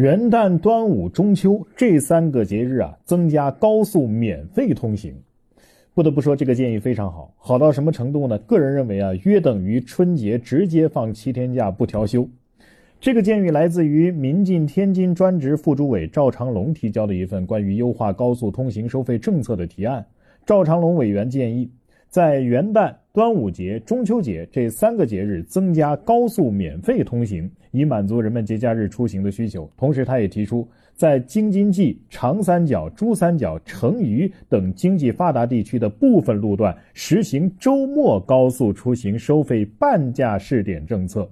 元旦、端午、中秋这三个节日啊，增加高速免费通行。不得不说，这个建议非常好，好到什么程度呢？个人认为啊，约等于春节直接放七天假不调休。这个建议来自于民进天津专职副主委赵长龙提交的一份关于优化高速通行收费政策的提案。赵长龙委员建议。在元旦、端午节、中秋节这三个节日增加高速免费通行，以满足人们节假日出行的需求。同时，他也提出，在京津冀、长三角、珠三角、成渝等经济发达地区的部分路段实行周末高速出行收费半价试点政策。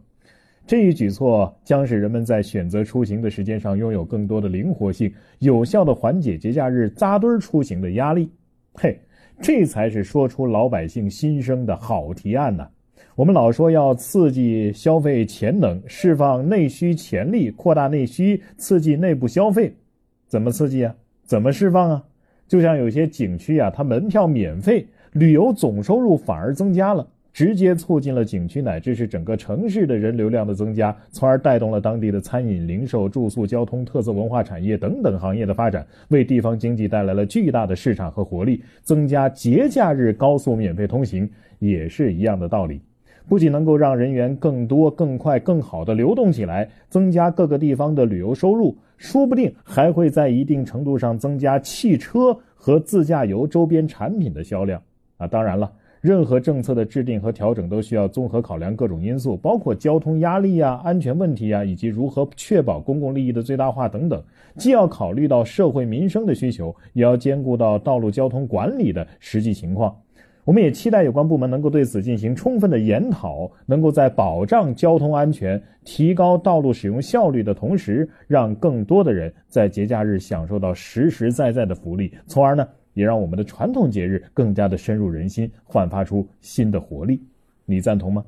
这一举措将使人们在选择出行的时间上拥有更多的灵活性，有效的缓解节假日扎堆出行的压力。嘿。这才是说出老百姓心声的好提案呢。我们老说要刺激消费潜能，释放内需潜力，扩大内需，刺激内部消费，怎么刺激啊？怎么释放啊？就像有些景区啊，它门票免费，旅游总收入反而增加了。直接促进了景区乃至是整个城市的人流量的增加，从而带动了当地的餐饮、零售、住宿、交通、特色文化产业等等行业的发展，为地方经济带来了巨大的市场和活力。增加节假日高速免费通行也是一样的道理，不仅能够让人员更多、更快、更好的流动起来，增加各个地方的旅游收入，说不定还会在一定程度上增加汽车和自驾游周边产品的销量啊！当然了。任何政策的制定和调整都需要综合考量各种因素，包括交通压力啊、安全问题啊，以及如何确保公共利益的最大化等等。既要考虑到社会民生的需求，也要兼顾到道路交通管理的实际情况。我们也期待有关部门能够对此进行充分的研讨，能够在保障交通安全、提高道路使用效率的同时，让更多的人在节假日享受到实实在在的福利，从而呢。也让我们的传统节日更加的深入人心，焕发出新的活力。你赞同吗？